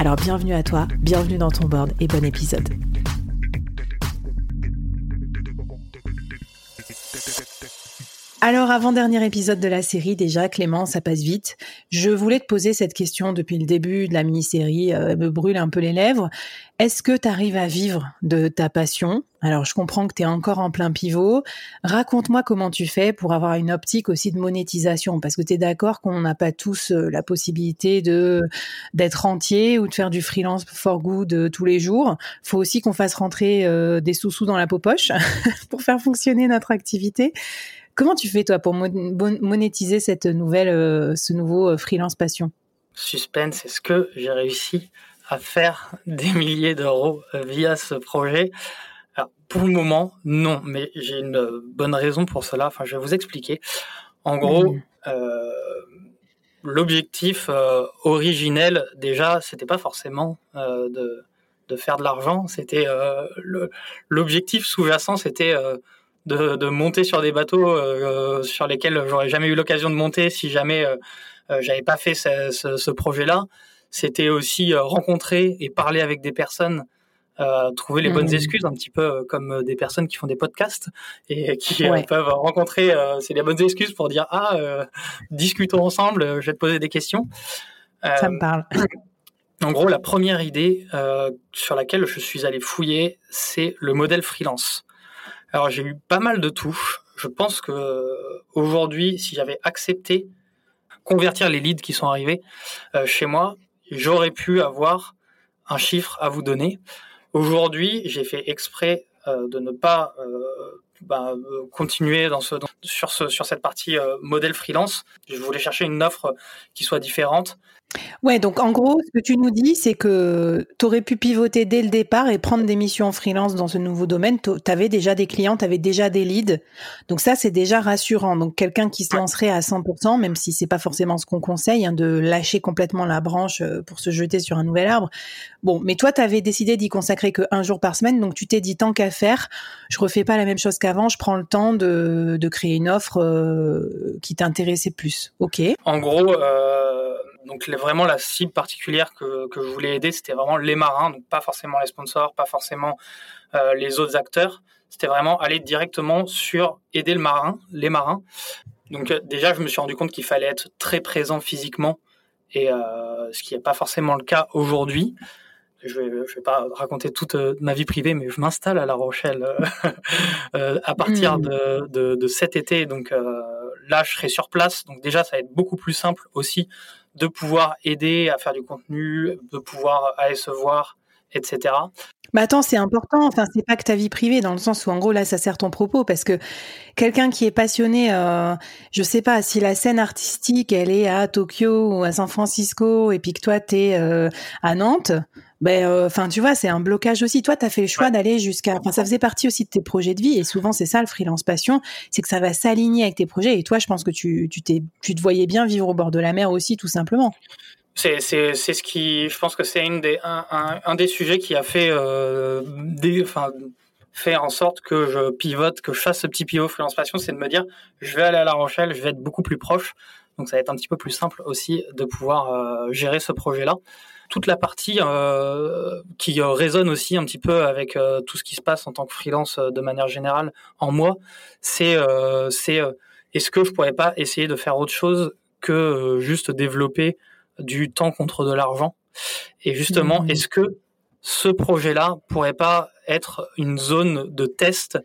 Alors bienvenue à toi, bienvenue dans ton board et bon épisode. Alors, avant-dernier épisode de la série, déjà, Clément, ça passe vite. Je voulais te poser cette question depuis le début de la mini-série, euh, me brûle un peu les lèvres. Est-ce que tu arrives à vivre de ta passion? Alors, je comprends que tu es encore en plein pivot. Raconte-moi comment tu fais pour avoir une optique aussi de monétisation, parce que tu es d'accord qu'on n'a pas tous euh, la possibilité de d'être entier ou de faire du freelance for good euh, tous les jours. faut aussi qu'on fasse rentrer des sous-sous dans la peau poche pour faire fonctionner notre activité. Comment tu fais toi pour monétiser cette nouvelle, euh, ce nouveau euh, freelance passion? Suspense, est-ce que j'ai réussi à faire des milliers d'euros euh, via ce projet? Alors, Pour le moment, non, mais j'ai une bonne raison pour cela. Enfin, je vais vous expliquer. En gros, mmh. l'objectif originel, déjà, c'était pas forcément de, de, faire de l'argent. C'était l'objectif sous-jacent, c'était de, monter sur des bateaux euh, sur lesquels j'aurais jamais eu l'occasion de monter si jamais euh, euh, j'avais pas fait ce, projet-là. C'était aussi rencontrer et parler avec des personnes trouver les bonnes mmh. excuses, un petit peu comme des personnes qui font des podcasts et qui peuvent rencontrer, c'est les bonnes excuses pour dire ah discutons ensemble, je vais te poser des questions. Ça me parle. En gros, la première idée sur laquelle je suis allé fouiller, c'est le modèle freelance. Alors j'ai eu pas mal de touches. Je pense que aujourd'hui, si j'avais accepté convertir les leads qui sont arrivés euh, chez moi, j'aurais pu avoir un chiffre à vous donner. Aujourd'hui, j'ai fait exprès euh, de ne pas euh, bah, continuer dans ce, sur, ce, sur cette partie modèle freelance. Je voulais chercher une offre qui soit différente Ouais, donc en gros, ce que tu nous dis, c'est que tu aurais pu pivoter dès le départ et prendre des missions en freelance dans ce nouveau domaine. Tu avais déjà des clients, tu avais déjà des leads. Donc ça, c'est déjà rassurant. Donc quelqu'un qui se lancerait à 100%, même si c'est pas forcément ce qu'on conseille, hein, de lâcher complètement la branche euh, pour se jeter sur un nouvel arbre. Bon, mais toi, tu avais décidé d'y consacrer que un jour par semaine. Donc tu t'es dit, tant qu'à faire, je refais pas la même chose qu'avant, je prends le temps de, de créer une offre euh, qui t'intéressait plus. OK En gros... Euh donc vraiment la cible particulière que, que je voulais aider, c'était vraiment les marins, donc pas forcément les sponsors, pas forcément euh, les autres acteurs. C'était vraiment aller directement sur aider le marin, les marins. Donc euh, déjà, je me suis rendu compte qu'il fallait être très présent physiquement, et euh, ce qui n'est pas forcément le cas aujourd'hui. Je vais, je vais pas raconter toute ma vie privée, mais je m'installe à La Rochelle à partir de, de, de, cet été. Donc là, je serai sur place. Donc déjà, ça va être beaucoup plus simple aussi de pouvoir aider à faire du contenu, de pouvoir aller se voir, etc. Mais attends, c'est important. Enfin, c'est pas que ta vie privée, dans le sens où, en gros, là, ça sert ton propos, parce que quelqu'un qui est passionné, euh, je sais pas, si la scène artistique, elle est à Tokyo ou à San Francisco, et puis que toi, t'es euh, à Nantes, ben, euh, enfin, tu vois, c'est un blocage aussi. Toi, tu as fait le choix d'aller jusqu'à. Enfin, ça faisait partie aussi de tes projets de vie, et souvent, c'est ça le freelance passion, c'est que ça va s'aligner avec tes projets. Et toi, je pense que tu, tu, t'es, tu te voyais bien vivre au bord de la mer aussi, tout simplement. C'est, ce qui, je pense que c'est des, un, un, des sujets qui a fait, euh, enfin, en sorte que je pivote, que je fasse ce petit pivot freelance passion, c'est de me dire, je vais aller à La Rochelle, je vais être beaucoup plus proche. Donc ça va être un petit peu plus simple aussi de pouvoir euh, gérer ce projet-là toute la partie euh, qui résonne aussi un petit peu avec tout ce qui se passe en tant que freelance de manière générale en moi, c'est c'est est-ce que je pourrais pas essayer de faire autre chose que juste développer du temps contre de l'argent Et justement, mmh. est-ce que ce projet-là pourrait pas être une zone de test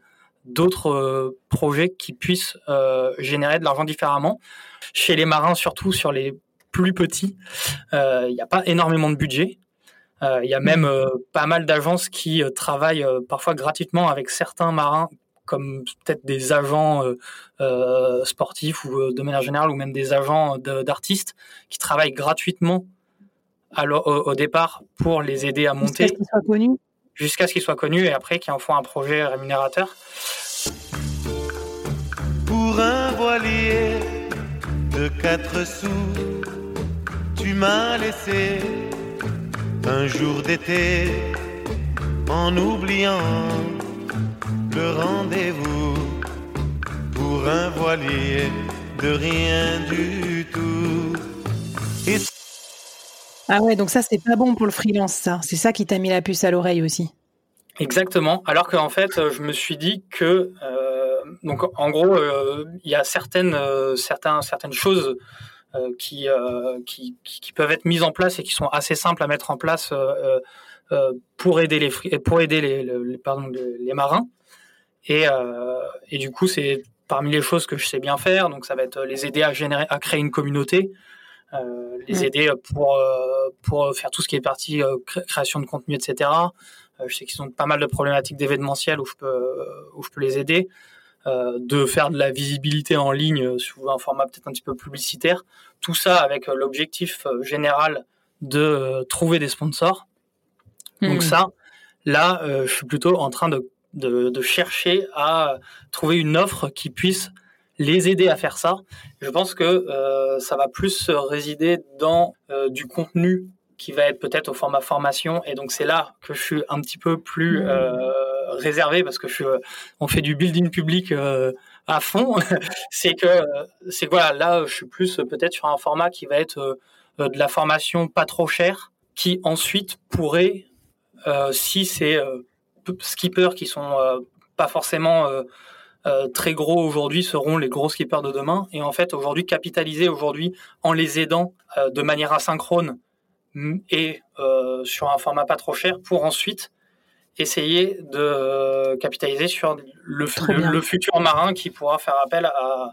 d'autres euh, projets qui puissent euh, générer de l'argent différemment? Chez les marins, surtout sur les plus petits, euh, il n'y a pas énormément de budget. Il y a même mmh. pas mal d'agences qui travaillent parfois gratuitement avec certains marins comme peut-être des agents sportifs ou de manière générale ou même des agents d'artistes qui travaillent gratuitement alors, au, départ pour les aider à monter. Jusqu'à ce qu'ils soient connus Jusqu'à ce qu'ils soient connus et après qu'ils en font un projet rémunérateur. Pour un voilier de quatre sous, tu m'as laissé un jour d'été en oubliant le rendez-vous pour un voilier de rien du tout. Ah ouais, donc ça, c'est pas bon pour le freelance, ça. C'est ça qui t'a mis la puce à l'oreille aussi. Exactement. Alors qu'en fait, je me suis dit que, euh, donc en gros, euh, il y a certaines, euh, certains, certaines choses qui, qui, qui, peuvent être mises en place et qui sont assez simples à mettre en place pour aider les, pour aider les, les, pardon, les, marins. Et, et du coup, c'est parmi les choses que je sais bien faire. Donc, ça va être les aider à générer, à créer une communauté. Euh, les aider pour, euh, pour faire tout ce qui est partie euh, création de contenu, etc. je sais qu'ils ont pas mal de problématiques d'événementiel où je peux, où je peux les aider. de faire de la visibilité en ligne sous un format peut-être un petit peu publicitaire. Tout ça avec l'objectif général de trouver des sponsors. Donc hmm. ça, là, je suis plutôt en train de, de, de, chercher à trouver une offre qui puisse les aider à faire ça. Je pense que euh, ça va plus résider dans euh, du contenu qui va être peut-être au format formation. Et donc c'est là que je suis un petit peu plus mmh. euh, réservé parce que je suis, on fait du building public à fond. c'est que c'est voilà, là je suis plus peut-être sur un format qui va être de la formation pas trop chère, qui ensuite pourrait, si c'est skippers qui sont pas forcément euh, très gros aujourd'hui seront les gros skippers de demain. Et en fait, aujourd'hui, capitaliser aujourd'hui en les aidant euh, de manière asynchrone et euh, sur un format pas trop cher pour ensuite essayer de capitaliser sur le, le, futur marin qui pourra faire appel à,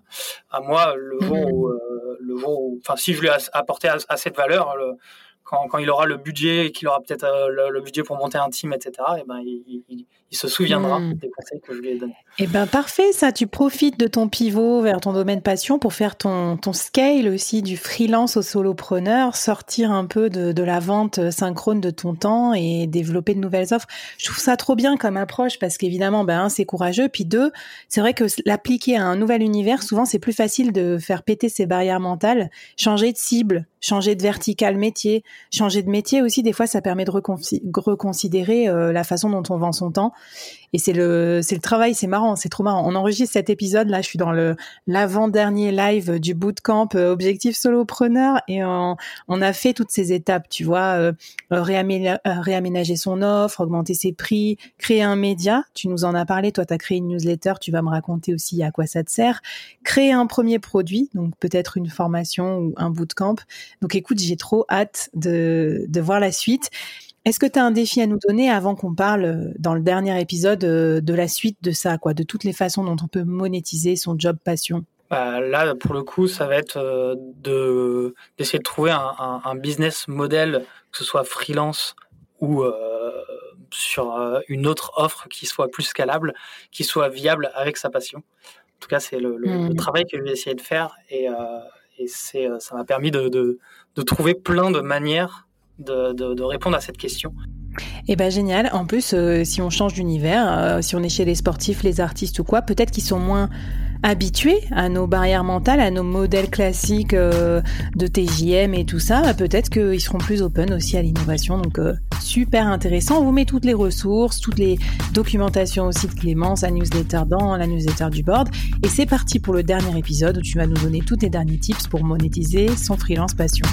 à moi le jour mmh. où, le jour enfin si je lui ai apporté assez de valeur, le, quand, quand, il aura le budget et qu'il aura peut-être le, budget pour monter un team, etc., et ben, il, il, il se souviendra hmm. des conseils que je lui ai donnés. Eh ben parfait, ça. Tu profites de ton pivot vers ton domaine passion pour faire ton, ton scale aussi du freelance au solopreneur, sortir un peu de, de la vente synchrone de ton temps et développer de nouvelles offres. Je trouve ça trop bien comme approche parce qu'évidemment, ben c'est courageux. Puis deux, c'est vrai que l'appliquer à un nouvel univers, souvent c'est plus facile de faire péter ses barrières mentales, changer de cible, changer de vertical métier, changer de métier aussi. Des fois, ça permet de reconsidérer euh, la façon dont on vend son temps et c'est le, c'est le travail, c'est marrant, c'est trop marrant. On enregistre cet épisode, là, je suis dans le l'avant-dernier live du bootcamp euh, Objectif Solopreneur et on, on, a fait toutes ces étapes, tu vois, euh, euh, réaménager son offre, augmenter ses prix, créer un média. Tu nous en as parlé, toi, tu as créé une newsletter, tu vas me raconter aussi à quoi ça te sert. Créer un premier produit, donc peut-être une formation ou un bootcamp. Donc écoute, j'ai trop hâte de, de voir la suite. Est-ce que tu as un défi à nous donner avant qu'on parle euh, dans le dernier épisode euh, de la suite de ça, quoi, de toutes les façons dont on peut monétiser son job passion? Bah, Là, pour le coup, ça va être euh, de d'essayer de trouver un, business model, que ce soit freelance ou sur une autre offre qui soit plus scalable, qui soit viable avec sa passion. En tout cas, c'est le, mmh. travail que j'ai essayé de faire et, et c'est, ça m'a permis de, de, de trouver plein de manières de, répondre à cette question. Eh ben génial. En plus, euh, si on change d'univers, euh, si on est chez les sportifs, les artistes ou quoi, peut-être qu'ils sont moins habitués à nos barrières mentales, à nos modèles classiques euh, de TJM et tout ça. Peut-être qu'ils seront plus open aussi à l'innovation. Donc super intéressant. On vous met toutes les ressources, toutes les documentations aussi de Clémence, la newsletter dans la newsletter du board. Et c'est parti pour le dernier épisode où tu vas nous donner tous tes derniers tips pour monétiser son freelance passion.